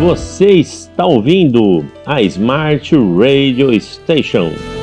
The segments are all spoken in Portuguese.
Você está ouvindo a Smart Radio Station.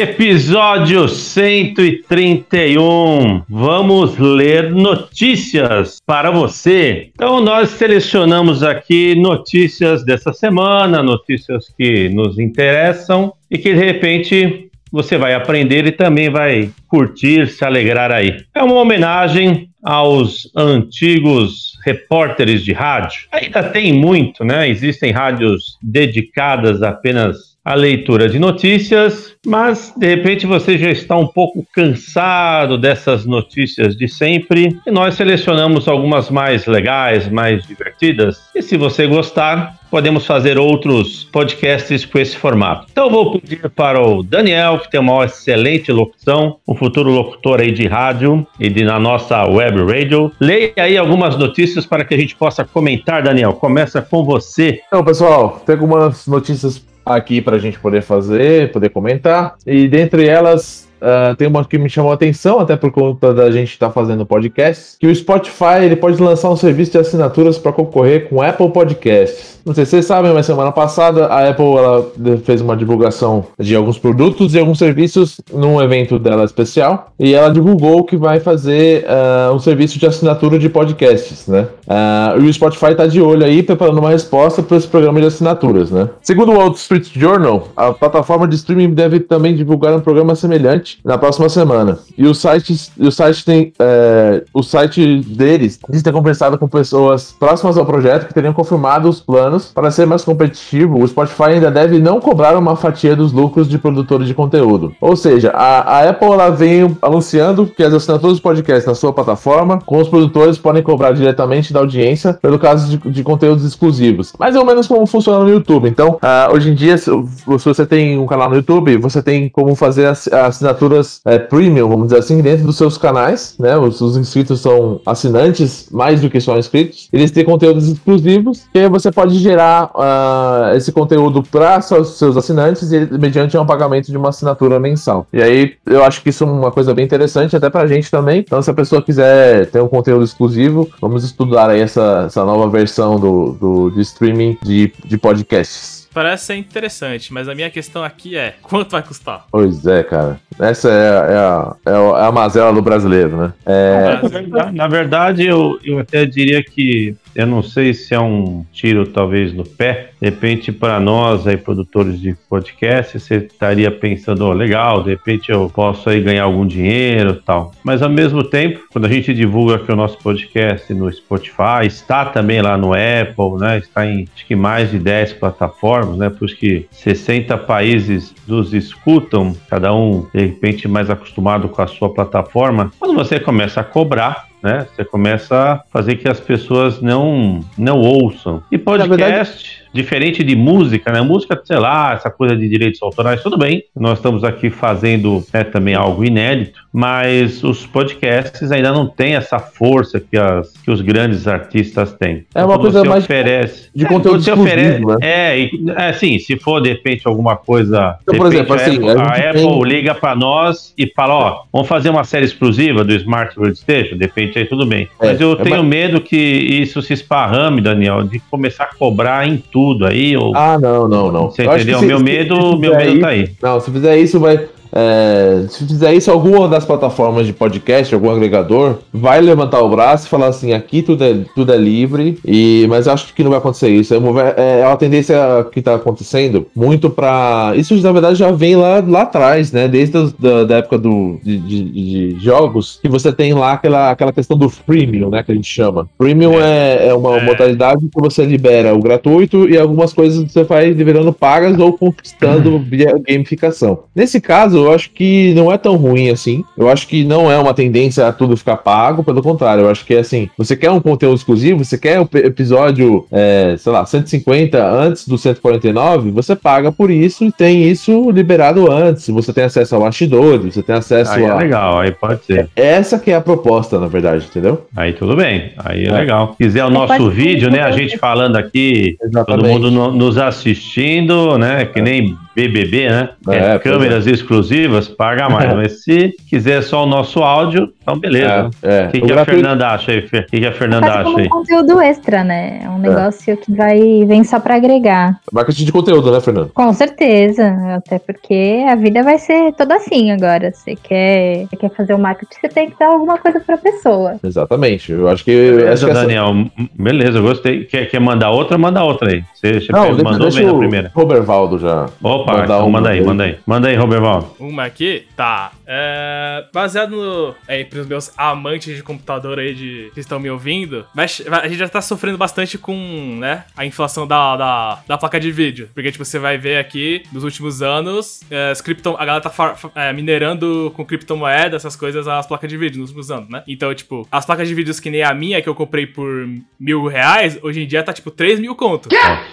Episódio 131. Vamos ler notícias para você. Então, nós selecionamos aqui notícias dessa semana, notícias que nos interessam e que de repente você vai aprender e também vai curtir, se alegrar aí. É uma homenagem aos antigos repórteres de rádio. Ainda tem muito, né? Existem rádios dedicadas apenas a leitura de notícias, mas de repente você já está um pouco cansado dessas notícias de sempre e nós selecionamos algumas mais legais, mais divertidas. E se você gostar, podemos fazer outros podcasts com esse formato. Então vou pedir para o Daniel, que tem uma excelente locução, um futuro locutor aí de rádio e de, na nossa web radio. Leia aí algumas notícias para que a gente possa comentar, Daniel. Começa com você. Então, pessoal, tem algumas notícias aqui para a gente poder fazer, poder comentar. E dentre elas, Uh, tem uma que me chamou a atenção, até por conta da gente estar tá fazendo podcast, que o Spotify ele pode lançar um serviço de assinaturas para concorrer com Apple Podcasts. Não sei se vocês sabem, mas semana passada a Apple fez uma divulgação de alguns produtos e alguns serviços num evento dela especial e ela divulgou que vai fazer uh, um serviço de assinatura de podcasts, né? Uh, e o Spotify está de olho aí preparando uma resposta para esse programa de assinaturas, né? Segundo o Wall Street Journal, a plataforma de streaming deve também divulgar um programa semelhante na próxima semana. E o site, o site tem. É, o site deles diz ter conversado com pessoas próximas ao projeto que teriam confirmado os planos para ser mais competitivo. O Spotify ainda deve não cobrar uma fatia dos lucros de produtores de conteúdo. Ou seja, a, a Apple ela vem anunciando que as assinaturas de podcast na sua plataforma, com os produtores podem cobrar diretamente da audiência pelo caso de, de conteúdos exclusivos. Mais ou menos como funciona no YouTube. Então, uh, hoje em dia, se, se, você tem um canal no YouTube, você tem como fazer a, a assinatura assinaturas é, premium, vamos dizer assim, dentro dos seus canais, né? Os, os, inscritos são assinantes mais do que só inscritos. Eles têm conteúdos exclusivos que você pode gerar uh, esse conteúdo para seus assinantes e, mediante um pagamento de uma assinatura mensal. E aí eu acho que isso é uma coisa bem interessante até para a gente também. Então, se a pessoa quiser ter um conteúdo exclusivo, vamos estudar aí essa, essa nova versão do, do de streaming de, de podcasts parece ser interessante, mas a minha questão aqui é: quanto vai custar? Pois é, cara. Essa é, a, é a, é a mazela do brasileiro, né? É... Na verdade, eu, eu até diria que eu não sei se é um tiro talvez no pé. De repente, para nós aí, produtores de podcast, você estaria pensando, oh, legal, de repente eu posso aí ganhar algum dinheiro tal. Mas ao mesmo tempo, quando a gente divulga aqui o nosso podcast no Spotify, está também lá no Apple, né? Está em acho que mais de 10 plataformas, né? Por isso que 60 países nos escutam, cada um de repente mais acostumado com a sua plataforma. Quando você começa a cobrar, né? Você começa a fazer que as pessoas não não ouçam. E podcast diferente de música, né? Música, sei lá, essa coisa de direitos autorais, tudo bem. Nós estamos aqui fazendo né, também algo inédito, mas os podcasts ainda não têm essa força que, as, que os grandes artistas têm. É uma coisa mais oferece, de é, conteúdo você oferece, né? É, é, sim, se for de repente alguma coisa. Então, por exemplo, assim, a Apple, a Apple tem... liga para nós e fala: ó, vamos fazer uma série exclusiva do Smart World Station, de repente aí tudo bem. É, mas eu é tenho medo que isso se esparrame, Daniel, de começar a cobrar em tudo tudo aí? Ou... Ah, não, não, não. Você entendeu? Se, meu medo, meu medo tá aí. Não, se fizer isso, vai, é, se fizer isso, alguma das plataformas de podcast, algum agregador, vai levantar o braço e falar assim: aqui tudo é, tudo é livre, e, mas acho que não vai acontecer isso. É, é uma tendência que está acontecendo muito para. Isso na verdade já vem lá, lá atrás, né? Desde a, da, da época do, de, de, de, jogos, que você tem lá aquela, aquela questão do freemium, né? Que a gente chama. Premium é, é, é uma é. modalidade que você libera o gratuito e algumas coisas você vai liberando pagas ou conquistando via gamificação. Nesse caso, eu acho que não é tão ruim assim. Eu acho que não é uma tendência a tudo ficar pago, pelo contrário, eu acho que é assim, você quer um conteúdo exclusivo, você quer o um episódio, é, sei lá, 150 antes do 149, você paga por isso e tem isso liberado antes. Você tem acesso ao bastidores, você tem acesso aí a... é legal, aí pode ser. Essa que é a proposta, na verdade, entendeu? Aí tudo bem, aí é, é. legal. Se quiser o nosso vídeo, né, a gente falando aqui, Exatamente. todo mundo no, nos assistindo, né, que nem BBB, né? É, é câmeras é. exclusivas, paga mais. Mas se quiser só o nosso áudio, então beleza. É, o que, que a Fernanda acha aí, Fer? O que, que a Fernanda acha aí? um conteúdo extra, né? É um negócio que vai vem só para agregar. Marketing de conteúdo, né, Fernanda? Com certeza. Até porque a vida vai ser toda assim agora. Você quer, você quer fazer o marketing, você tem que dar alguma coisa pra pessoa. Exatamente. Eu acho que. Beleza, acho que Daniel. Essa... Beleza, eu gostei. Quer, quer mandar outra? Manda outra aí. Você, você Não, mandou bem na primeira. Robervaldo já. Opa, Opa, então manda aí, manda aí. Manda aí, Roberval. Uma aqui? Tá. É, baseado no. Aí, pros meus amantes de computador aí de, que estão me ouvindo, mas a gente já tá sofrendo bastante com, né, a inflação da, da, da placa de vídeo. Porque, tipo, você vai ver aqui, nos últimos anos, é, cripto, a galera tá é, minerando com criptomoeda, essas coisas, as placas de vídeo nos últimos anos, né? Então, tipo, as placas de vídeos que nem a minha, que eu comprei por mil reais, hoje em dia tá, tipo, 3 mil conto.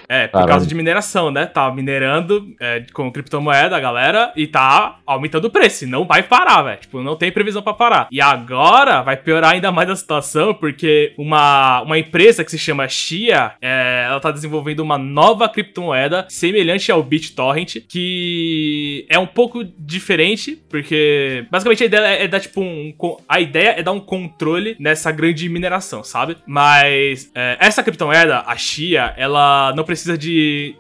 É, por Caramba. causa de mineração, né? Tá minerando é, com criptomoeda, galera, e tá aumentando o preço. Não vai parar, velho. Tipo, não tem previsão para parar. E agora vai piorar ainda mais a situação, porque uma, uma empresa que se chama Xia, é, ela tá desenvolvendo uma nova criptomoeda semelhante ao BitTorrent, que é um pouco diferente, porque basicamente a ideia é dar, tipo, um. A ideia é dar um controle nessa grande mineração, sabe? Mas é, essa criptomoeda, a Xia, ela não precisa de.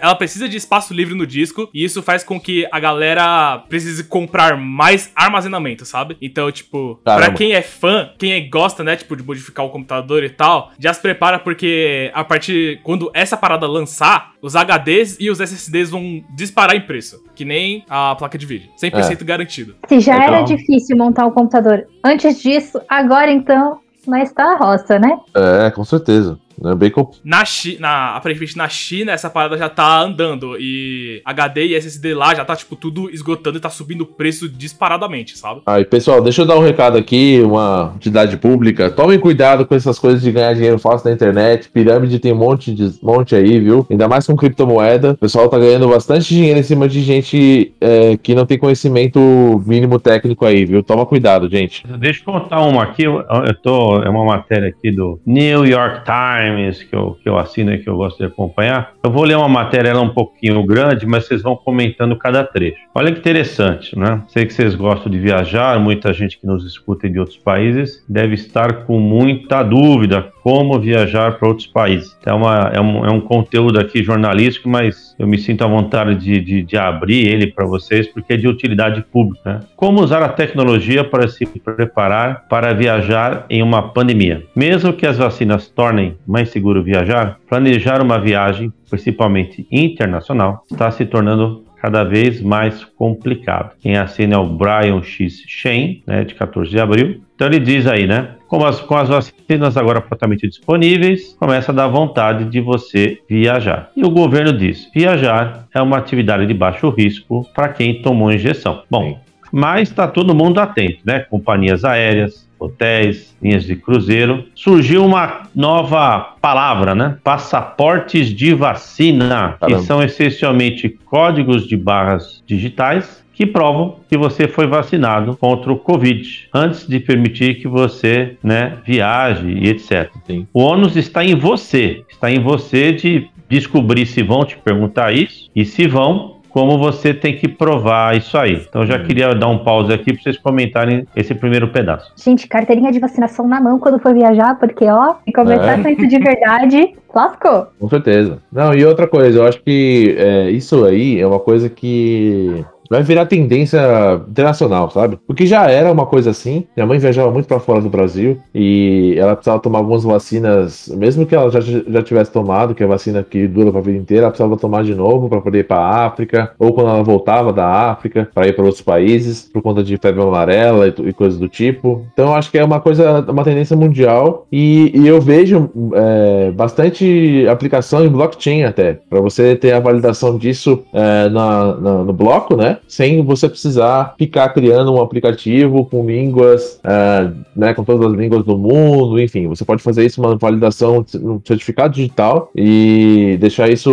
Ela, precisa de espaço livre no disco, e isso faz com que a galera precise comprar mais armazenamento, sabe? Então, tipo, Caramba. pra quem é fã, quem é, gosta, né, tipo, de modificar o computador e tal, já se prepara porque a partir. Quando essa parada lançar, os HDs e os SSDs vão disparar em preço. Que nem a placa de vídeo. 100% é. garantido. Se já era difícil montar um computador antes disso, agora então, mas tá a roça, né? É, com certeza. É bem comp... na, na Aparentemente na China, essa parada já tá andando. E HD e SSD lá já tá, tipo, tudo esgotando e tá subindo o preço disparadamente, sabe? Aí, pessoal, deixa eu dar um recado aqui, uma entidade pública. Tomem cuidado com essas coisas de ganhar dinheiro fácil na internet. Pirâmide tem um monte, de, monte aí, viu? Ainda mais com criptomoeda. O pessoal tá ganhando bastante dinheiro em cima de gente é, que não tem conhecimento mínimo técnico aí, viu? Toma cuidado, gente. Deixa eu contar uma aqui. Eu tô. É uma matéria aqui do New York Times Times, que eu, que eu assino e que eu gosto de acompanhar. Eu vou ler uma matéria, ela é um pouquinho grande, mas vocês vão comentando cada trecho. Olha que interessante, né? Sei que vocês gostam de viajar, muita gente que nos escuta de outros países deve estar com muita dúvida como viajar para outros países. É, uma, é, um, é um conteúdo aqui jornalístico, mas eu me sinto à vontade de, de, de abrir ele para vocês, porque é de utilidade pública. Né? Como usar a tecnologia para se preparar para viajar em uma pandemia? Mesmo que as vacinas tornem mais seguro viajar, planejar uma viagem, principalmente internacional, está se tornando cada vez mais complicado. Quem assina é o Brian X. Shane, né, de 14 de abril. Então ele diz aí, né? Com as, com as vacinas agora praticamente disponíveis, começa a dar vontade de você viajar. E o governo diz: viajar é uma atividade de baixo risco para quem tomou injeção. Bom, mas está todo mundo atento, né? Companhias aéreas, hotéis, linhas de cruzeiro. Surgiu uma nova palavra, né? Passaportes de vacina, Caramba. que são essencialmente códigos de barras digitais que provam que você foi vacinado contra o Covid, antes de permitir que você né, viaje e etc. Sim. O ônus está em você, está em você de descobrir se vão te perguntar isso e se vão, como você tem que provar isso aí. Então já hum. queria dar um pause aqui para vocês comentarem esse primeiro pedaço. Gente, carteirinha de vacinação na mão quando for viajar, porque ó, se conversar é. com isso de verdade, lascou. Com certeza. Não, e outra coisa, eu acho que é, isso aí é uma coisa que vai virar tendência internacional, sabe? Porque já era uma coisa assim. Minha mãe viajava muito para fora do Brasil e ela precisava tomar algumas vacinas, mesmo que ela já, já tivesse tomado, que é a vacina que dura para a vida inteira, ela precisava tomar de novo para poder ir para África, ou quando ela voltava da África para ir para outros países por conta de febre amarela e, e, coisas do tipo. Então acho que é uma coisa, uma tendência mundial e, e eu vejo é, bastante aplicação em blockchain até, para você ter a validação disso é, na, na, no bloco, né? Sem você precisar ficar criando um aplicativo com línguas, uh, né, com todas as línguas do mundo, enfim, você pode fazer isso uma validação no certificado digital e deixar isso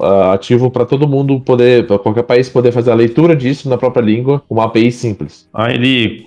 uh, ativo para todo mundo poder, para qualquer país poder fazer a leitura disso na própria língua uma API simples. Aí ele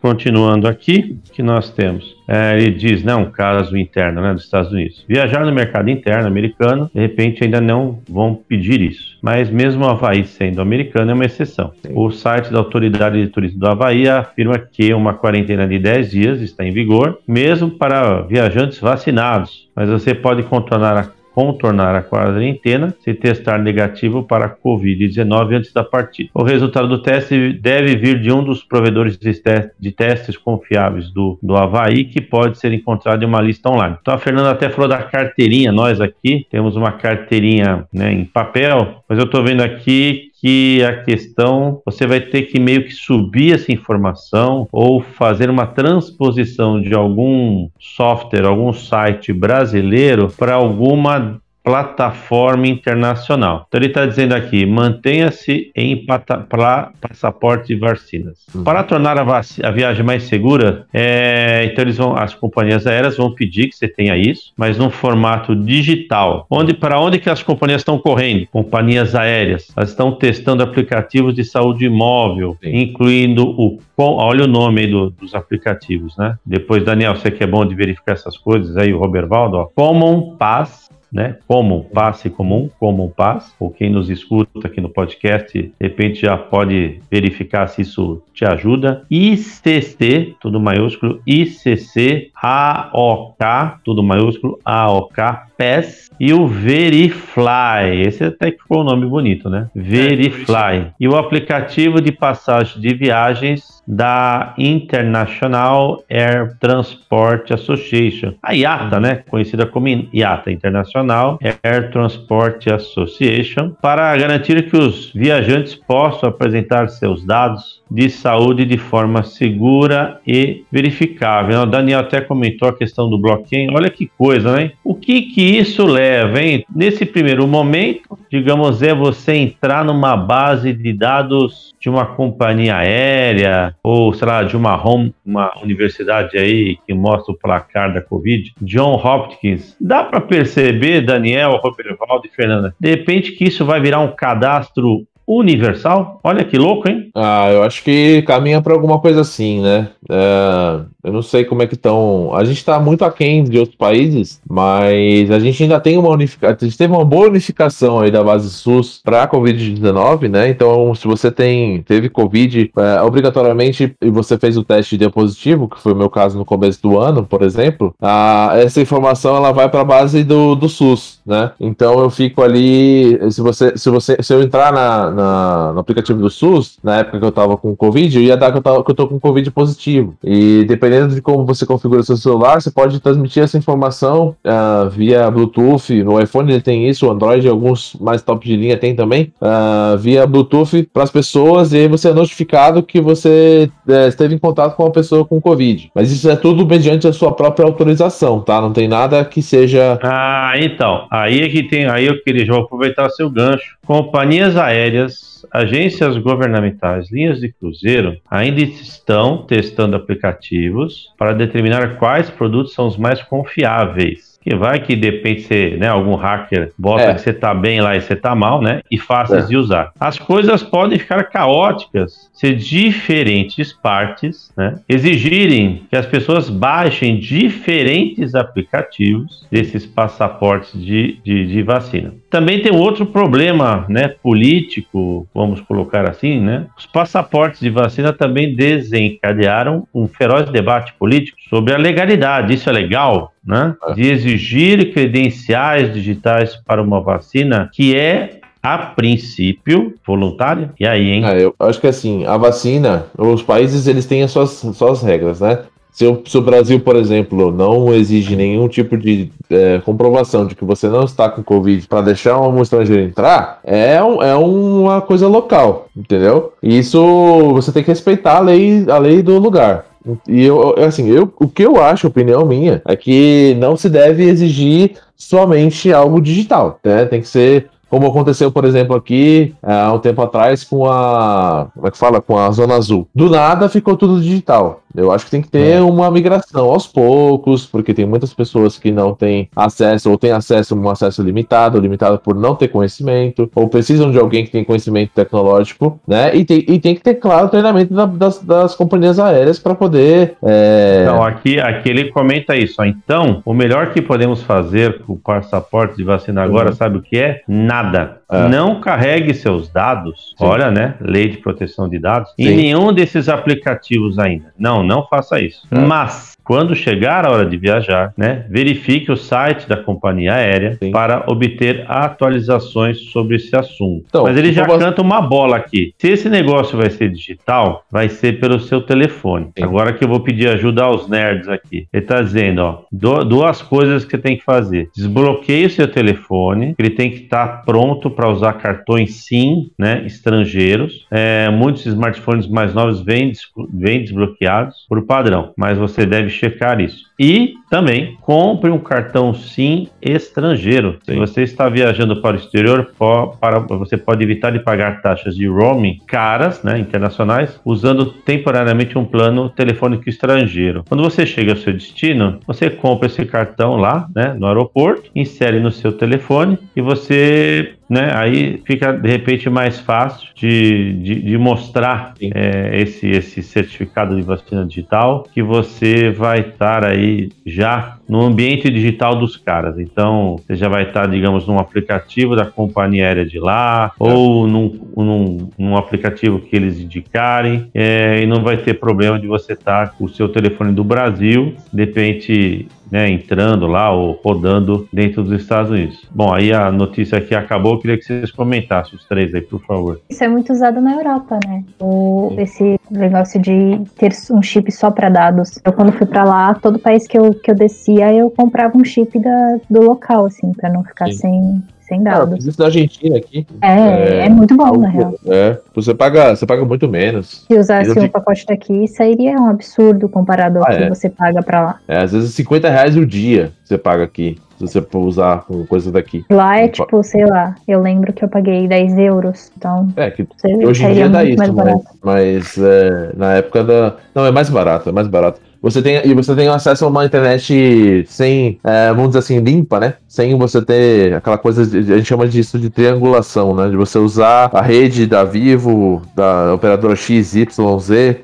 continuando aqui, que nós temos é, ele diz, não, um caso interno né, dos Estados Unidos. Viajar no mercado interno americano, de repente ainda não vão pedir isso. Mas mesmo o Havaí sendo americano é uma exceção. Sim. O site da Autoridade de Turismo do Havaí afirma que uma quarentena de 10 dias está em vigor, mesmo para viajantes vacinados. Mas você pode contornar a contornar a quarentena se testar negativo para a Covid-19 antes da partida. O resultado do teste deve vir de um dos provedores de, testes confiáveis do, do Havaí, que pode ser encontrado em uma lista online. Então a Fernanda até falou da carteirinha, nós aqui temos uma carteirinha né, em papel, mas eu estou vendo aqui que a questão você vai ter que meio que subir essa informação ou fazer uma transposição de algum software, algum site brasileiro para alguma plataforma internacional. Então ele está dizendo aqui: mantenha-se em passaporte de vacinas. Uhum. Para tornar a, a, viagem mais segura, é, então eles vão, as companhias aéreas vão pedir que você tenha isso, mas num formato digital. Onde para onde que as companhias estão correndo? Companhias aéreas. Elas estão testando aplicativos de saúde móvel, Sim. incluindo o olha o nome aí do, dos aplicativos, né? Depois, Daniel, você que é bom de verificar essas coisas aí, o Robervaldo, ó. Common Pass né? Como passe comum, como passe, ou quem nos escuta aqui no podcast, de repente já pode verificar se isso te ajuda. ICC, tudo maiúsculo, ICC, AOK, tudo maiúsculo, AOK, PES e o Verifly. Esse até que ficou um nome bonito, né? É, Verifly. E o aplicativo de passagem de viagens da International Air Transport Association, a IATA, né, conhecida como IATA, International Air Transport Association, para garantir que os viajantes possam apresentar seus dados de saúde de forma segura e verificável. O Daniel até comentou a questão do blockchain. Olha que coisa, né? O que que isso leva, hein? Nesse primeiro momento, digamos, é você entrar numa base de dados de uma companhia aérea ou, sei lá, de uma home, uma universidade aí que mostra o placar da Covid, John Hopkins. Dá para perceber, Daniel, Roberto e Fernanda, de repente que isso vai virar um cadastro universal? Olha que louco, hein? Ah, eu acho que caminha para alguma coisa assim, né? É, eu não sei como é que estão. A gente está muito aquém de outros países, mas a gente ainda tem uma unificação. A gente teve uma boa unificação aí da base SUS para a Covid-19, né? Então, se você tem teve Covid, é, obrigatoriamente, e você fez o teste de positivo, que foi o meu caso no começo do ano, por exemplo, a, essa informação ela vai para a base do, do SUS, né? Então eu fico ali. Se você, se você, se eu entrar na na, no aplicativo do SUS, na época que eu tava com Covid, ia dar que eu, tava, que eu tô com Covid positivo. E dependendo de como você configura seu celular, você pode transmitir essa informação uh, via Bluetooth. No iPhone ele tem isso, o Android, alguns mais top de linha tem também, uh, via Bluetooth para as pessoas, e aí você é notificado que você uh, esteve em contato com uma pessoa com Covid. Mas isso é tudo mediante a sua própria autorização, tá? Não tem nada que seja. Ah, então. Aí é que tem. Aí eu queria já aproveitar seu gancho. Companhias aéreas agências governamentais, linhas de cruzeiro, ainda estão testando aplicativos para determinar quais produtos são os mais confiáveis que vai que depende se né, algum hacker bota é. que você tá bem lá e você tá mal, né? E fáceis é. de usar. As coisas podem ficar caóticas se diferentes partes né, exigirem que as pessoas baixem diferentes aplicativos desses passaportes de, de, de vacina. Também tem outro problema né, político, vamos colocar assim, né? Os passaportes de vacina também desencadearam um feroz debate político sobre a legalidade. Isso é legal? Né, é. de exigir credenciais digitais para uma vacina que é a princípio voluntária. E aí, hein? É, eu acho que assim, a vacina, os países eles têm as suas, suas regras, né? Se o, se o Brasil, por exemplo, não exige nenhum tipo de é, comprovação de que você não está com Covid para deixar um estrangeiro entrar, é, um, é uma coisa local, entendeu? E isso você tem que respeitar a lei, a lei do lugar. E eu, assim, eu, o que eu acho, opinião minha, é que não se deve exigir somente algo digital, né? Tem que ser Como aconteceu, por exemplo, aqui há um tempo atrás com a. Como é que fala? Com a Zona Azul. Do nada ficou tudo digital. Eu acho que tem que ter é. uma migração aos poucos, porque tem muitas pessoas que não têm acesso, ou têm acesso um acesso limitado, limitado por não ter conhecimento, ou precisam de alguém que tem conhecimento tecnológico, né? E tem, e tem que ter, claro, treinamento da, das, das companhias aéreas para poder. É... Então, aqui, aqui ele comenta isso. Ó. Então, o melhor que podemos fazer com o passaporte de vacina agora, uhum. sabe o que é? Nada. É. Não carregue seus dados, Sim. olha, né? Lei de proteção de dados, Sim. em nenhum desses aplicativos ainda. Não, não faça isso. É. Mas quando chegar a hora de viajar, né, verifique o site da companhia aérea Sim. para obter atualizações sobre esse assunto. Então, Mas ele já você... canta uma bola aqui. Se esse negócio vai ser digital, vai ser pelo seu telefone. Agora que eu vou pedir ajuda aos nerds aqui. Ele está dizendo, ó, duas coisas que você tem que fazer. Desbloqueie o seu telefone, ele tem que estar tá pronto para usar cartões SIM, né, estrangeiros. É, muitos smartphones mais novos vêm, vêm desbloqueados por padrão, mas você deve checar isso. E também compre um cartão SIM estrangeiro. Sim. Se você está viajando para o exterior, para, você pode evitar de pagar taxas de roaming caras, né, internacionais, usando temporariamente um plano telefônico estrangeiro. Quando você chega ao seu destino, você compra esse cartão lá, né, no aeroporto, insere no seu telefone e você né? Aí fica de repente mais fácil de, de, de mostrar é, esse, esse certificado de vacina digital que você vai estar aí já no ambiente digital dos caras. Então, você já vai estar, digamos, num aplicativo da companhia aérea de lá, é. ou num, num, num, aplicativo que eles indicarem, é, e não vai ter problema de você estar com o seu telefone do Brasil, de repente né, entrando lá ou rodando dentro dos Estados Unidos. Bom, aí a notícia aqui acabou, eu queria que vocês comentassem os três aí, por favor. Isso é muito usado na Europa, né? O, esse negócio de ter um chip só para dados. Eu quando fui para lá, todo país que eu, que eu descia, eu comprava um chip da, do local, assim, para não ficar Sim. sem sem dados. Ah, isso da Argentina aqui. É, é, é muito bom, na real. É, você paga, você paga muito menos. Se usasse o um pacote daqui, sairia um absurdo comparado ao ah, que é. você paga pra lá. É, às vezes 50 reais o dia você paga aqui. Se você for usar coisa daqui. Lá é tipo, sei lá, eu lembro que eu paguei 10 euros. Então. É, que hoje em dia dá isso, mas, mas é, na época da. Não, é mais barato, é mais barato. Você tem, e você tem acesso a uma internet sem, é, vamos dizer assim, limpa, né? Sem você ter aquela coisa, de, a gente chama disso de triangulação, né? De você usar a rede da Vivo, da operadora XYZ,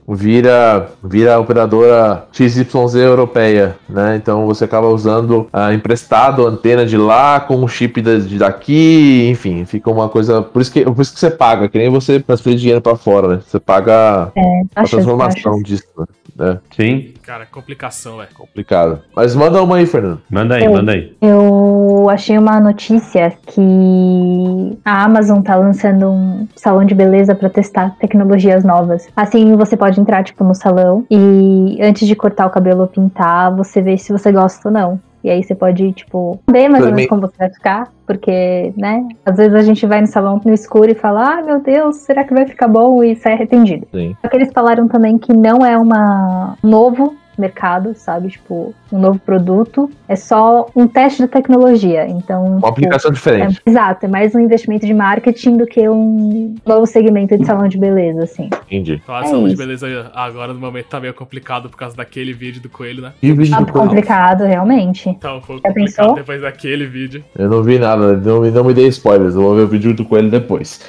vira, vira a operadora XYZ europeia, né? Então você acaba usando a emprestado a antena de lá com o chip de daqui, enfim, fica uma coisa. Por isso que, por isso que você paga, que nem você transferir dinheiro para fora, né? Você paga é, a transformação disso, né? Sim. Cara, complicação, é. Complicado. Mas manda uma aí, Fernando. Manda aí, eu, manda aí. Eu achei uma notícia que a Amazon tá lançando um salão de beleza para testar tecnologias novas. Assim, você pode entrar, tipo, no salão e antes de cortar o cabelo ou pintar, você vê se você gosta ou não. E aí você pode, tipo, ver mais ou menos como você vai ficar. Porque, né? Às vezes a gente vai no salão no escuro e fala, ah, meu Deus, será que vai ficar bom? E sai arrependido. Sim. Só que eles falaram também que não é uma novo mercado, sabe? Tipo, um novo produto. É só um teste de tecnologia. Então. Uma tipo, aplicação diferente. É, exato, é mais um investimento de marketing do que um novo segmento de salão de beleza, assim. Entendi. Falar é salão isso. de beleza agora no momento tá meio complicado por causa daquele vídeo do coelho, né? E o vídeo tá do coelho? complicado, realmente. Tá um pouco Já complicado pensou? depois daquele vídeo. Eu não vi nada, não, não me dei spoilers. Eu vou ver o vídeo do coelho depois.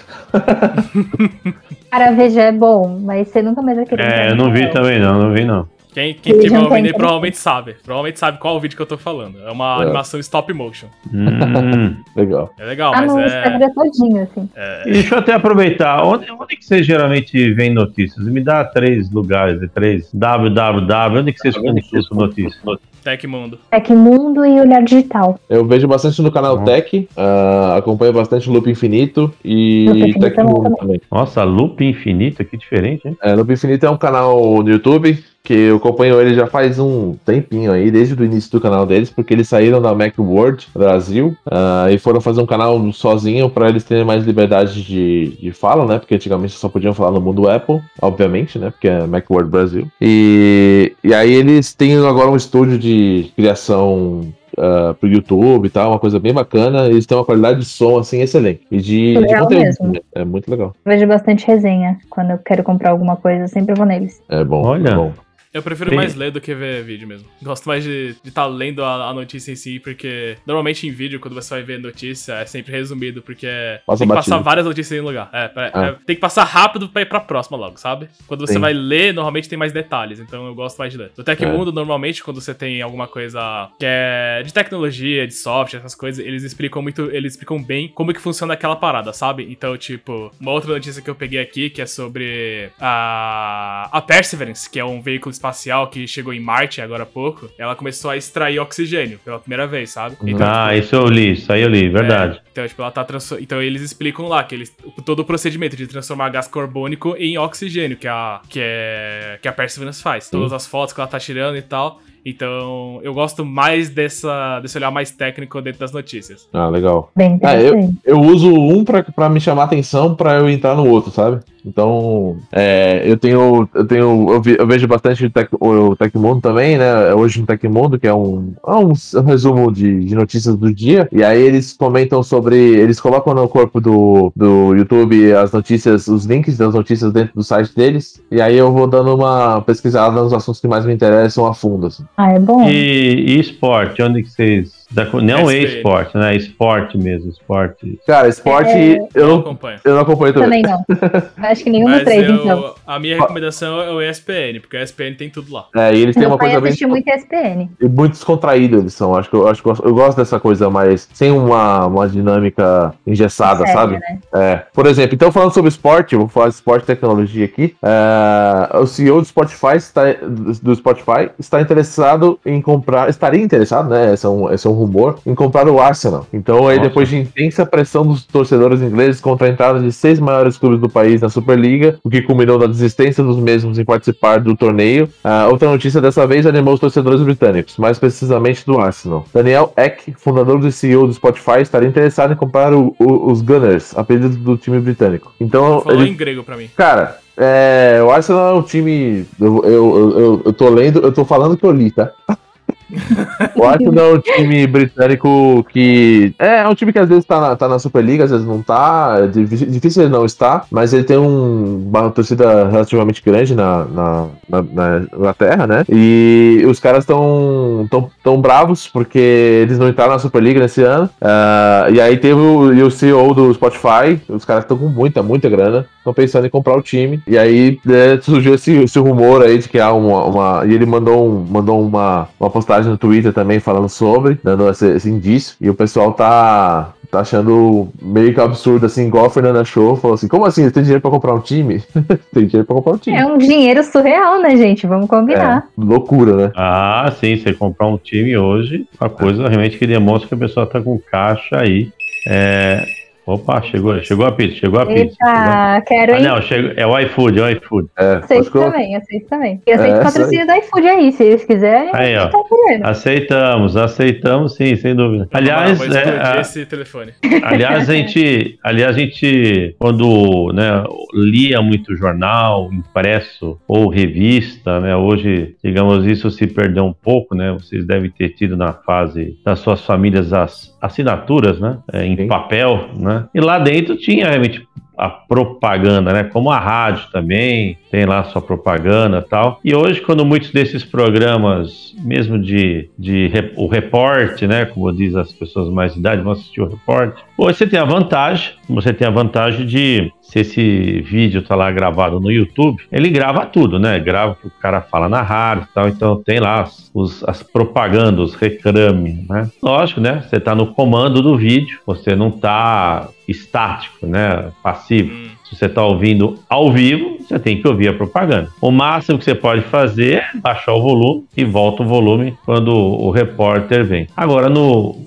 Cara, veja, é bom, mas você nunca mais vai querer. É, eu não vi também, não, não vi não. Quem, quem tiver ouvindo aí provavelmente sabe. Provavelmente sabe qual o vídeo que eu tô falando. É uma é. animação stop motion. Hum, legal. É legal, ah, mas no é... Todinho, assim. É... Deixa eu até aproveitar. Onde, onde que vocês geralmente veem notícias? Me dá três lugares, três www. Onde que vocês consultam notícias? Tecmundo. Tecmundo e Olhar Digital. Eu vejo bastante no canal uhum. Tech, uh, acompanho bastante Loop Infinito e é Tecmundo também. Nossa, Loop Infinito, que diferente, hein? É, Loop Infinito é um canal no YouTube que eu acompanho ele já faz um tempinho aí, desde o início do canal deles, porque eles saíram da Macworld Brasil uh, e foram fazer um canal sozinho para eles terem mais liberdade de, de fala, né? Porque antigamente só podiam falar no mundo Apple, obviamente, né? Porque é Macworld Brasil. E, e aí eles têm agora um estúdio de criação uh, pro YouTube e tal, uma coisa bem bacana. Eles têm uma qualidade de som, assim, excelente. E de, de conteúdo. Mesmo. É muito legal. Vejo bastante resenha. Quando eu quero comprar alguma coisa, sempre vou neles. É bom. Olha. É bom. Eu prefiro mais ler do que ver vídeo mesmo. Gosto mais de estar tá lendo a, a, notícia em si, porque normalmente em vídeo, quando você vai ver notícia, é sempre resumido, porque Passa tem que batido. passar várias notícias em um lugar. É, pra, ah. é, tem que passar rápido pra ir pra próxima logo, sabe? Quando você Sim. vai ler, normalmente tem mais detalhes, então eu gosto mais de ler. No Tecmundo, é. normalmente, quando você tem alguma coisa que é de tecnologia, de software, essas coisas, eles explicam muito, eles explicam bem como que funciona aquela parada, sabe? Então, tipo, uma outra notícia que eu peguei aqui, que é sobre a, a Perseverance, que é um veículo espacial que chegou em Marte agora há pouco, ela começou a extrair oxigênio pela primeira vez, sabe? Então, ah, tipo, isso eu li, isso aí eu li, verdade. É, então, tipo, ela tá trans... Então eles explicam lá que eles todo o procedimento de transformar gás carbônico em oxigênio, que a que é que a Perseverance faz. Todas as fotos que ela tá tirando e tal. Então, eu gosto mais dessa, desse olhar mais técnico dentro das notícias. Ah, legal. Bem ah, eu, eu uso um pra, pra me chamar atenção pra eu entrar no outro, sabe? Então, é, eu tenho, eu tenho, eu, vi, eu vejo bastante o, tec, o Tecmundo também, né? Hoje no Tecmundo, que é um, é um, um resumo de, de, notícias do dia. E aí eles comentam sobre, eles colocam no corpo do, do YouTube as notícias, os links das notícias dentro do site deles. E aí eu vou dando uma pesquisada nos assuntos que mais me interessam a fundo. Assim. Ah, é bom. E, e esporte, onde que vocês da, não é esporte, né? Esporte mesmo, esporte. Cara, esporte é... eu, não acompanho. Eu não acompanho também. Também não. Acho que nenhum dos três, eu, então. A minha recomendação é o ESPN, porque o ESPN tem tudo lá. É, e eles têm uma coisa bem. muito ESPN. E muito descontraído eles são. Acho que eu, acho que eu, eu gosto dessa coisa mais. sem uma, uma dinâmica engessada, Sério, sabe? Né? É. Por exemplo, então falando sobre esporte, vou falar de esporte e tecnologia aqui. É, o CEO do Spotify está, do Spotify está interessado em comprar. Estaria interessado, né? Esse é um, esse é um rumor em comprar o Arsenal. Então, aí, Nossa. depois de intensa pressão dos torcedores ingleses contra a entrada de seis maiores clubes do país na Superliga, o que culminou na desistência dos mesmos em participar do torneio, a outra notícia dessa vez animou os torcedores britânicos, mais precisamente do Arsenal. Daniel Eck, fundador e CEO do Spotify, estaria interessado em comprar o, o, os Gunners, a pedido do time britânico. Então, Falou ele... em grego para mim. Cara, é, o Arsenal é um time. Eu, eu, eu, eu, tô lendo, eu tô falando que eu li, tá? O Arsenal é um time britânico que. É, é um time que às vezes tá na, tá na Superliga, às vezes não tá. É difícil ele não estar, mas ele tem um, uma torcida relativamente grande na, na, na, na Inglaterra, né? E os caras estão tão, tão bravos porque eles não entraram na Superliga nesse ano. Uh, e aí teve o, e o CEO do Spotify, os caras estão com muita, muita grana, estão pensando em comprar o time. E aí é, surgiu esse, esse rumor aí de que há uma. uma e ele mandou, um, mandou uma, uma postagem postagem no Twitter também falando sobre, dando esse, esse indício. E o pessoal tá, tá achando meio que absurdo, assim, igual a Fernanda Show, falou assim, como assim, tem dinheiro pra comprar um time? tem dinheiro pra comprar um time. É um dinheiro surreal, né, gente? Vamos combinar. É, loucura, né? Ah, sim, você comprar um time hoje, uma coisa realmente que demonstra que a pessoa tá com caixa aí. É, Opa, chegou, chegou a pizza, chegou a pizza. Eita, quero ah, não, chegou, é o iFood, é o iFood. É, aceito também, aceito também. E aceito é, patrocínio do iFood aí, se eles quiserem, aí, ó, tá Aceitamos, aceitamos sim, sem dúvida. Aliás, não, é, esse telefone. Aliás, a gente, aliás, a gente, quando né, lia muito jornal, impresso ou revista, né, hoje, digamos, isso se perdeu um pouco, né, vocês devem ter tido na fase das suas famílias as assinaturas, né, é, em sim. papel, né, né? E lá dentro tinha realmente a propaganda, né? Como a rádio também tem lá sua propaganda tal. E hoje, quando muitos desses programas, mesmo de, de o reporte, né? Como diz as pessoas mais de idade, vão assistir o reporte. Hoje você tem a vantagem, você tem a vantagem de se esse vídeo tá lá gravado no YouTube, ele grava tudo, né? Grava o que o cara fala na rádio e tal. Então tem lá os, as propagandas, os reclame, né? Lógico, né? Você tá no comando do vídeo, você não tá estático, né? Passivo. Se você está ouvindo ao vivo, você tem que ouvir a propaganda. O máximo que você pode fazer é baixar o volume e volta o volume quando o repórter vem. Agora, no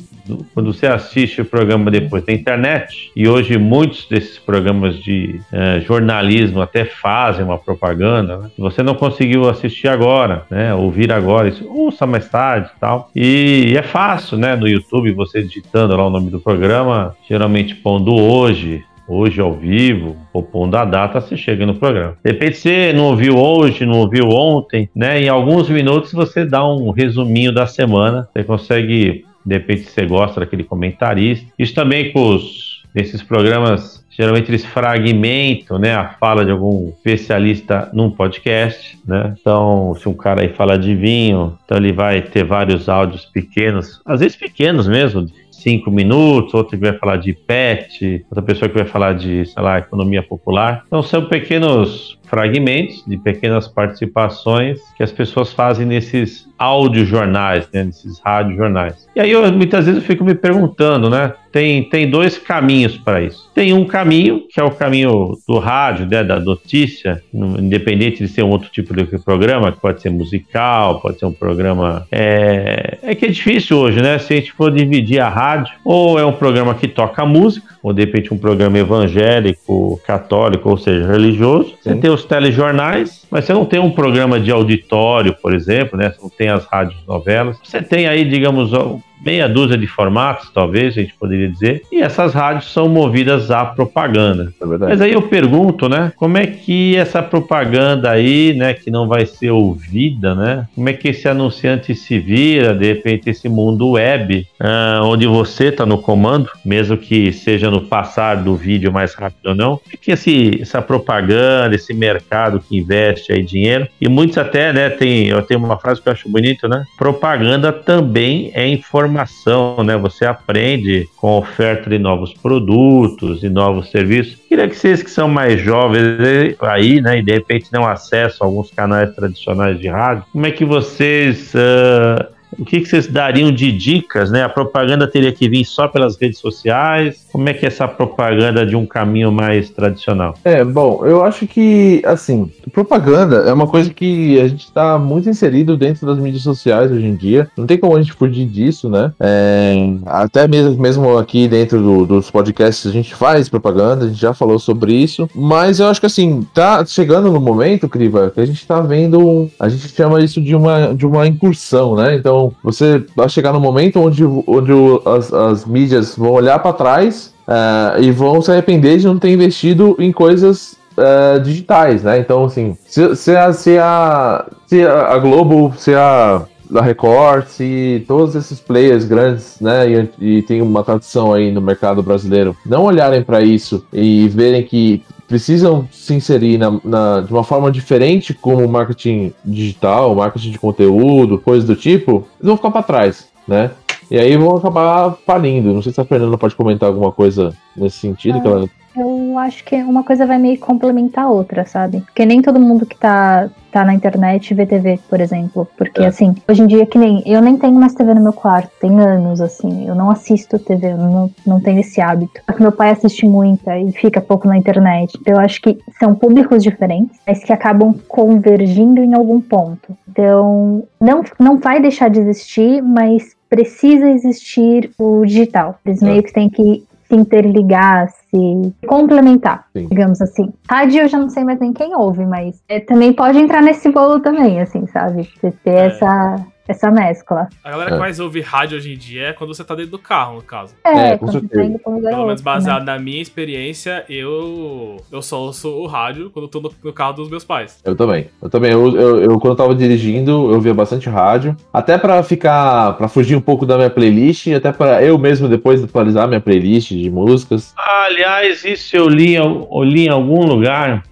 quando você assiste o programa depois da internet, e hoje muitos desses programas de é, jornalismo até fazem uma propaganda, né? você não conseguiu assistir agora, né, ouvir agora, isso, ouça mais tarde e tal. E, é fácil, né, no YouTube, você digitando lá o nome do programa, geralmente pondo hoje, hoje ao vivo, ou pondo a data, você chega no programa. De repente você não ouviu hoje, não ouviu ontem, né? Em alguns minutos você dá um resuminho da semana, você consegue De repente você gosta daquele comentarista. Isso também com os, nesses programas geralmente eles fragmentam né, a fala de algum especialista num podcast, né? Então, se um cara aí fala de vinho, então ele vai ter vários áudios pequenos, às vezes pequenos mesmo, cinco minutos, outro que vai falar de pet, outra pessoa que vai falar de, sei lá, economia popular. Então, são pequenos fragmentos de pequenas participações que as pessoas fazem nesses audiojornais, né, nesses radiojornais. E aí eu muitas vezes eu fico me perguntando, né? Tem, tem dois caminhos para isso. Tem um caminho, que é o caminho do rádio, né, da notícia, independente de ser um outro tipo de programa, que pode ser musical, pode ser um programa. É, é que é difícil hoje, né? Se a gente for dividir a rádio, ou é um programa que toca música, ou de repente um programa evangélico, católico, ou seja, religioso. Sim. Você tem os telejornais, mas você não tem um programa de auditório, por exemplo, né? Você não tem as rádios novelas. Você tem aí, digamos, meia dúzia de formatos, talvez a gente poderia dizer, e essas rádios são movidas à propaganda. É Mas aí eu pergunto, né, como é que essa propaganda aí, né, que não vai ser ouvida, né, como é que esse anunciante se vira, de repente, esse mundo web, uh, onde você está no comando, mesmo que seja no passar do vídeo mais rápido ou não, é que esse, essa propaganda, esse mercado que investe aí dinheiro, e muitos até, né, tem, eu tenho uma frase que eu acho bonito, né, propaganda também é informação informação, né? Você aprende com oferta de novos produtos e novos serviços. Queria que vocês que são mais jovens aí, né, e de repente não acesso a alguns canais tradicionais de rádio, como é que vocês uh, o que, que, vocês dariam de dicas, né? A propaganda teria que vir só pelas redes sociais? Como é que é essa propaganda de um caminho mais tradicional? É, bom, eu acho que, assim, propaganda é uma coisa que a gente está muito inserido dentro das mídias sociais hoje em dia. Não tem como a gente fugir disso, né? É, até mesmo, mesmo aqui dentro do, dos podcasts a gente faz propaganda, a gente já falou sobre isso. Mas eu acho que, assim, tá chegando no momento, Criva, que a gente está vendo, a gente chama isso de uma, de uma incursão, né? Então, você vai chegar no momento onde, onde as, as mídias vão olhar para trás uh, e vão se arrepender de não ter investido em coisas uh, digitais, né? Então, assim, se, se, a, se, a, se a Globo, se a da Record, se todos esses players grandes, né, e, e tem uma tradição aí no mercado brasileiro, não olharem para isso e verem que precisam se inserir na, na, de uma forma diferente como marketing digital, marketing de conteúdo, coisas do tipo, eles vão ficar para trás, né? E aí vão acabar falindo. Não sei se a Fernanda pode comentar alguma coisa nesse sentido. É, que ela... Eu acho que uma coisa vai meio complementar a outra, sabe? Porque nem todo mundo que tá tá na internet ver TV, por exemplo. Porque, é. assim, hoje em dia, que nem. Eu nem tenho mais TV no meu quarto, tem anos, assim. Eu não assisto TV, eu não, não tenho esse hábito. Só que meu pai assiste muita e fica pouco na internet. Então, eu acho que são públicos diferentes, mas que acabam convergindo em algum ponto. Então, não, não vai deixar de existir, mas precisa existir o digital. Eles é. meio que têm que se interligar, se complementar, Sim. digamos assim. Rádio eu já não sei mais nem quem ouve, mas é, também pode entrar nesse bolo também, assim, sabe? Você ter é. essa essa mescla. A galera que é. mais ouve rádio hoje em dia é quando você tá dentro do carro, no caso. É, é com quando certeza. tá Pelo menos baseado né? na minha experiência, eu, eu só ouço o rádio quando eu tô no, no carro dos meus pais. Eu também. Eu também. Eu, eu, eu, quando eu tava dirigindo, eu via bastante rádio. Até pra ficar. pra fugir um pouco da minha playlist, e até pra eu mesmo depois atualizar minha playlist de músicas. aliás, isso eu li, eu li em algum lugar.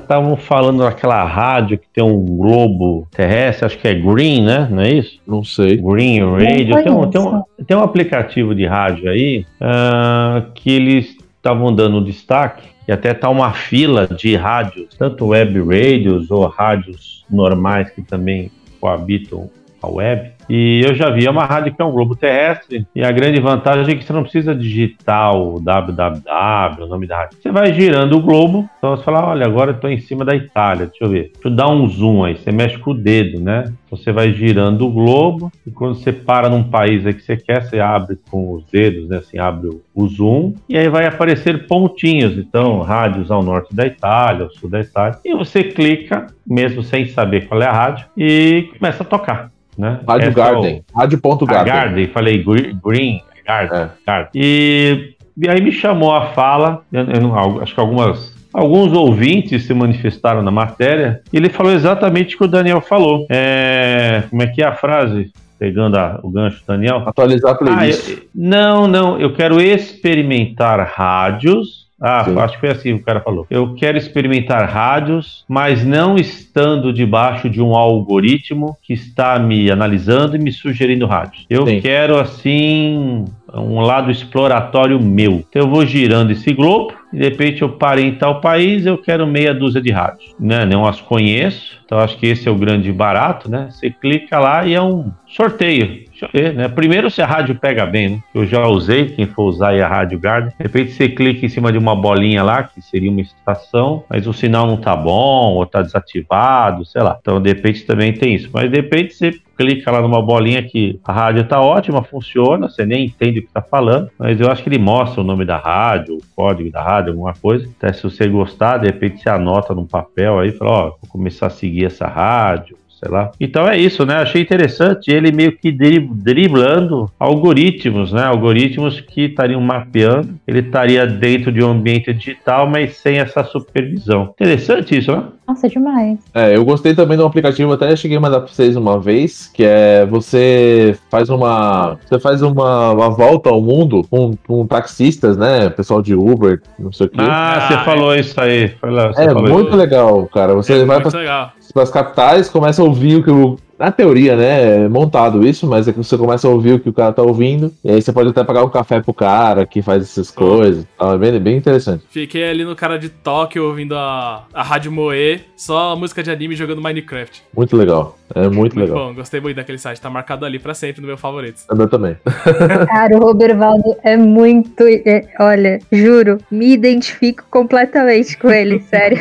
Estavam ah, falando daquela rádio que tem um globo terrestre, acho que é Green, né? Não é isso? Não sei. Green Radio. Tem um, tem, um, tem um aplicativo de rádio aí uh, que eles estavam dando destaque e até tá uma fila de rádios, tanto web radios ou rádios normais que também coabitam a web. E eu já vi, é uma rádio que é um globo terrestre, e a grande vantagem é que você não precisa digitar o www, o nome da rádio. Você vai girando o globo, então você fala, olha, agora eu estou em cima da Itália, deixa eu ver. Deixa eu dar um zoom aí, você mexe com o dedo, né? Você vai girando o globo, e quando você para num país aí que você quer, você abre com os dedos, né? Assim, abre o zoom, e aí vai aparecer pontinhos, então, rádios ao norte da Itália, ao sul da Itália, e você clica, mesmo sem saber qual é a rádio, e começa a tocar. Né? Rádio Essa Garden. É o... Rádio.garden. Garden, falei Green, Garden. É. Garden. E, e aí me chamou a fala, eu, eu, acho que algumas Alguns ouvintes se manifestaram na matéria e ele falou exatamente o que o Daniel falou. É, como é que é a frase? pegando a- o gancho Daniel. Atualizar a Ah, playlist. eu- não, não, eu quero experimentar rádios. Ah, Sim. acho que foi assim que o cara falou. Eu quero experimentar rádios, mas não estando debaixo de um algoritmo que está me analisando e me sugerindo rádios. Eu Sim. quero, assim, um lado exploratório meu. Então eu vou girando esse globo e de repente eu parei em tal país, eu quero meia dúzia de rádios. Né? Não as conheço, então acho que esse é o grande barato, né? Você clica lá e é um sorteio. Deixa eu ver, né? Primeiro se a rádio pega bem, né? Eu já usei, quem for usar aí a Rádio Garden. De repente você clica em cima de uma bolinha lá, que seria uma estação, mas o sinal não tá bom, ou tá desativado, sei lá. Então de repente também tem isso. Mas de repente você clica lá numa bolinha que a rádio tá ótima, funciona, você nem entende o que tá falando, mas eu acho que ele mostra o nome da rádio, o código da rádio, alguma coisa. Até se você gostar, de repente você anota num papel aí, fala, ó, vou começar a seguir essa rádio, sei lá. Então é isso, né? Achei interessante ele meio que dri- driblando algoritmos, né? Algoritmos que estariam mapeando. Ele estaria dentro de um ambiente digital, mas sem essa supervisão. Interessante isso, né? Nossa, demais. É, eu gostei também do aplicativo, até cheguei a mandar pra vocês uma vez, que é você faz uma. Você faz uma, uma volta ao mundo com, com taxistas, né? Pessoal de Uber, não sei o quê. Ah, Ah, você é. falou isso aí. Foi lá, você é falou muito isso. legal, cara. Você é vai muito para legal. as capitais, começa a ouvir o que o. Na teoria, né? É montado isso, mas é que você começa a ouvir o que o cara tá ouvindo. E aí você pode até pagar um café pro cara que faz essas coisas. Então, é bem, bem interessante. Fiquei ali no cara de Tóquio ouvindo a, a Rádio Moe, só música de anime jogando Minecraft. Muito legal. É muito, Muito legal. bom, gostei muito daquele site, tá marcado ali pra sempre no meu favorito. É meu também. Cara, o Robervaldo é muito. é- olha, juro, me identifico completamente com ele, sério.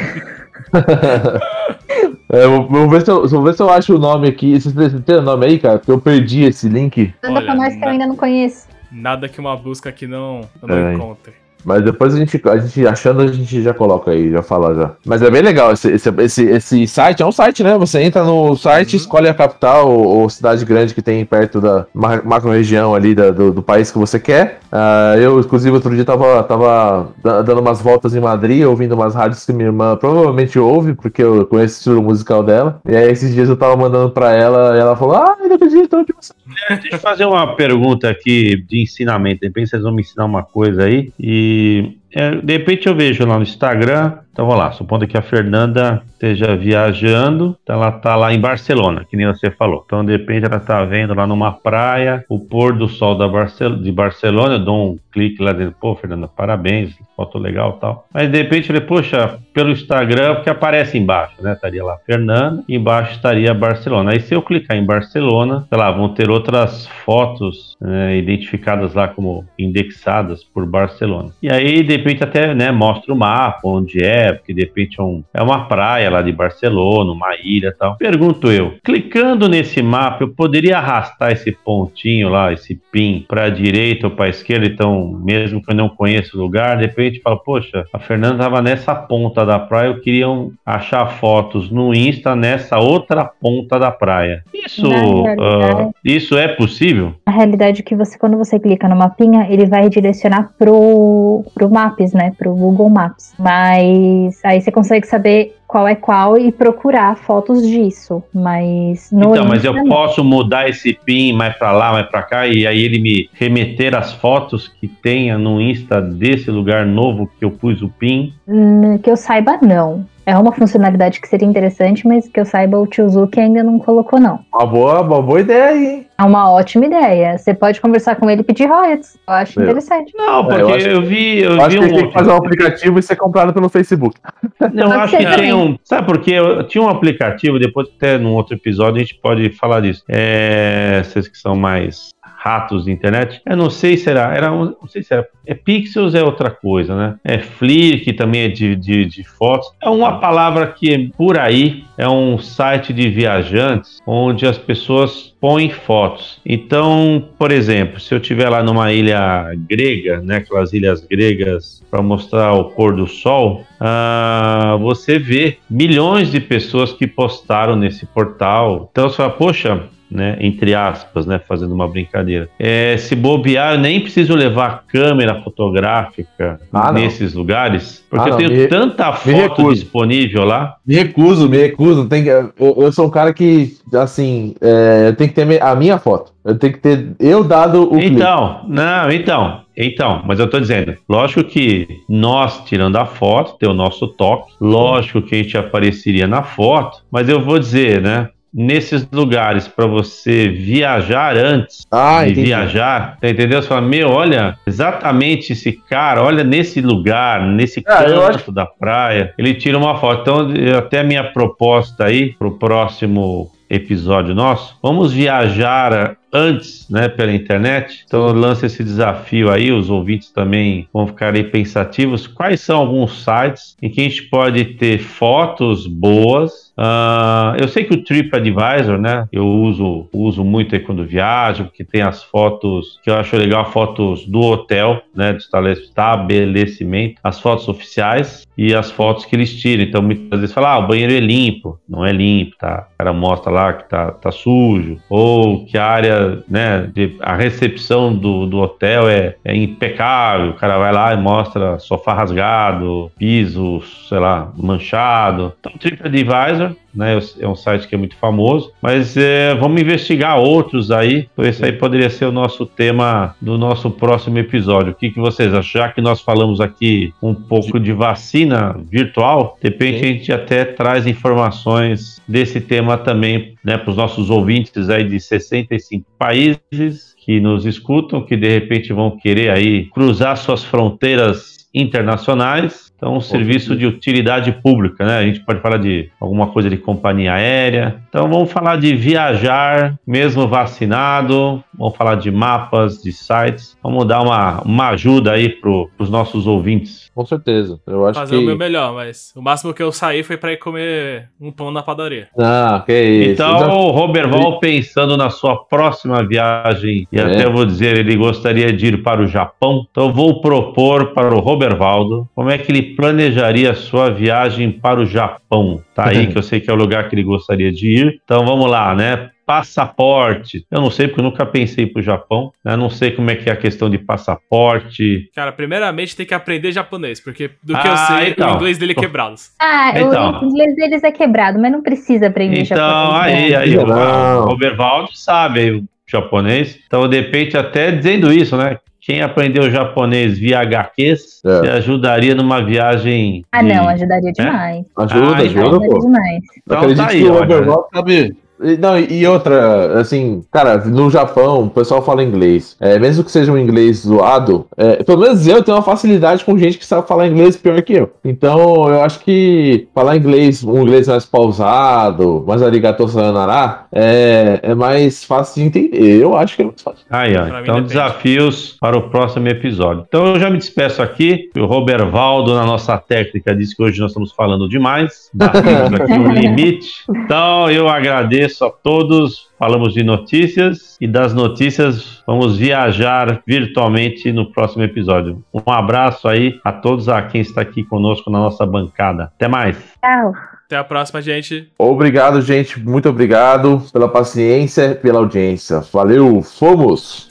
É, vou, vou ver se eu, vou ver se eu acho o nome aqui. Você tem- o nome aí, cara? Porque eu perdi esse link. Manda pra nós que eu ainda não conheço. Nada que uma busca aqui não, não É. encontre. Mas depois a gente, a gente achando, a gente já coloca aí, já fala já. Mas é bem legal esse, esse, esse, esse site, é um site, né? Você entra no site, Uhum. escolhe a capital ou, ou cidade grande que tem perto da ma- macro-região ali da- do, do país que você quer. Ah, eu, inclusive, outro dia tava, tava da- dando umas voltas em Madrid, ouvindo umas rádios que minha irmã provavelmente ouve, porque eu conheço o estilo musical dela. E aí esses dias eu tava mandando pra ela e ela falou: Ah, eu não acredito onde você. Deixa eu fazer uma pergunta aqui de ensinamento. De repente vocês vão me ensinar uma coisa aí. E é, de repente eu vejo lá no Instagram. Então vamos lá, supondo que a Fernanda esteja viajando, então ela tá lá em Barcelona, que nem você falou. Então de repente ela tá vendo lá numa praia o pôr do sol Barcel de Barcelona. Eu dou um clique lá dentro, pô, Fernanda, parabéns, foto legal tal. Mas de repente ele, poxa, pelo Instagram, porque aparece embaixo, né? Estaria lá Fernanda, embaixo estaria Barcelona. Aí se eu clicar em Barcelona, sei lá, vão ter outras fotos né, identificadas lá como indexadas por Barcelona. E aí, de repente, até né, mostra o mapa, onde é, porque de repente é, um- é uma praia lá de Barcelona, uma ilha e tal. Pergunto eu, clicando nesse mapa, eu poderia arrastar esse pontinho lá, esse pin, para a direita ou para a esquerda, então, mesmo que eu não conheça o lugar, de repente fala, poxa, a Fernanda estava nessa ponta da praia, eu queria um- achar fotos no Insta nessa outra ponta da praia. Isso, Na ah, isso é possível? A realidade é que você, quando você clica no mapinha, ele vai direcionar pro, pro Maps, né? Pro Google Maps. Mas aí você consegue saber qual é qual e procurar fotos disso. Mas no então, mas eu não. posso mudar esse pin mais pra lá, mais pra cá, e aí ele me remeter as fotos que tenha no Insta desse lugar novo que eu pus o pin. Hum, Que eu saiba, não. É uma funcionalidade que seria interessante, mas que eu saiba o Tiozuki ainda não colocou, não. Uma boa, uma boa ideia aí, hein? É uma ótima ideia. Você pode conversar com ele e pedir royalties. Eu acho Eu- interessante. Não, É, porque eu eu, acho- vi, eu, Eu acho vi que um ele tem que fazer um aplicativo e ser comprado pelo Facebook. Não, Pode acho que também. tem um. Sabe por quê? Eu tinha um aplicativo, depois até num outro episódio a gente pode falar disso. É, vocês que são mais ratos de internet, eu não sei se era, era um- não sei se era, é Pixels é outra coisa, né? É Flickr, que também é de, de, de fotos. É uma palavra que é por aí é um site de viajantes onde as pessoas põem fotos. Então, por exemplo, se eu estiver lá numa ilha grega, né, aquelas ilhas gregas para mostrar o pôr do sol, ah, você vê milhões de pessoas que postaram nesse portal. Então você fala, poxa, né? Entre aspas, né? Fazendo uma brincadeira. É, se bobear, eu nem preciso levar câmera fotográfica Ah, não. nesses lugares, porque Ah, eu não, tenho me- tanta foto disponível lá. Me recuso, me recuso. Tem eu, eu sou um cara que, assim, é, eu tenho que ter a minha foto. Eu tenho que ter eu dado o clique. Então, não, então, então, mas eu tô dizendo, lógico que nós tirando a foto, tem o nosso toque, lógico que a gente apareceria na foto, mas eu vou dizer, né? Nesses lugares para você viajar antes Ah, de entendi. viajar, tá entendeu? Você fala, meu, olha, exatamente esse cara, olha nesse lugar, nesse Ah, eu canto da praia, ele tira uma foto. Então, eu- até a minha proposta aí pro próximo episódio nosso, vamos viajar antes, né, pela internet. Então eu lanço esse desafio aí, os ouvintes também vão ficar aí pensativos. Quais são alguns sites em que a gente pode ter fotos boas? Ah, eu sei que o TripAdvisor, né, eu uso, uso muito aí quando viajo, porque tem as fotos que eu acho legal, fotos do hotel, né, do estabelecimento, as fotos oficiais e as fotos que eles tiram. Então muitas vezes fala, ah, o banheiro é limpo, não é limpo, tá? O cara mostra lá que tá, tá sujo, ou que a área, né, de- a recepção do, do hotel é, é impecável, o cara vai lá e mostra sofá rasgado, piso, sei lá, manchado. Então, TripAdvisor, né, é um site que é muito famoso, mas é, vamos investigar outros aí, esse aí poderia ser o nosso tema do nosso próximo episódio. O que, que vocês acham? Já que nós falamos aqui um pouco de vacina virtual, de repente Sim. a gente até traz informações desse tema também né, para os nossos ouvintes aí de 65 países que nos escutam, que de repente vão querer aí cruzar suas fronteiras internacionais. Então, um serviço de utilidade pública, né? A gente pode falar de alguma coisa de companhia aérea. Então, vamos falar de viajar, mesmo vacinado. Vamos falar de mapas, de sites. Vamos dar uma, uma ajuda aí para os nossos ouvintes. Com certeza. Eu acho Fazer que. o meu melhor, mas o máximo que eu saí foi pra ir comer um pão na padaria. Ah, que isso. Então, Já- o Roberval, pensando na sua próxima viagem, e É. até vou dizer, ele gostaria de ir para o Japão. Então, eu vou propor para o Robervaldo como é que ele planejaria a sua viagem para o Japão. Tá aí, que eu sei que é o lugar que ele gostaria de ir. Então, vamos lá, né? Passaporte. Eu não sei, porque eu nunca pensei para o Japão. Né? Não sei como é que é a questão de passaporte. Cara, primeiramente tem que aprender japonês, porque do que Ah, eu sei, então. o inglês dele é quebrado. Ah, Então. o inglês deles é quebrado, mas não precisa aprender Então, japonês. aí, né? aí, o Não. o Robervaldo sabe aí o japonês. Então, de repente, até dizendo isso, né? Quem aprendeu japonês via HQs, É. se ajudaria numa viagem. Ah, de- não, ajudaria demais. Ajuda, Ah, ajuda, então. pô. Ajudaria demais. Então Acredito tá aí, que o sabe. E- Não, e outra, assim, cara, no Japão o pessoal fala inglês. É, mesmo que seja um inglês zoado, é, pelo menos eu tenho uma facilidade com gente que sabe falar inglês pior que eu. Então eu acho que falar inglês, um inglês mais pausado, mais arigato sayonara, é, é mais fácil de entender. Eu acho que é mais fácil. Aí, ó. Então, depende. desafios para o próximo episódio. Então, eu já me despeço aqui. O Robervaldo, na nossa técnica, disse que hoje nós estamos falando demais. Batemos aqui o limite. Então, eu agradeço a todos. Falamos de notícias e das notícias vamos viajar virtualmente no próximo episódio. Um abraço aí a todos a quem está aqui conosco na nossa bancada. Até mais. Tchau. Até a próxima, gente. Obrigado, gente. Muito obrigado pela paciência, pela audiência. Valeu, fomos!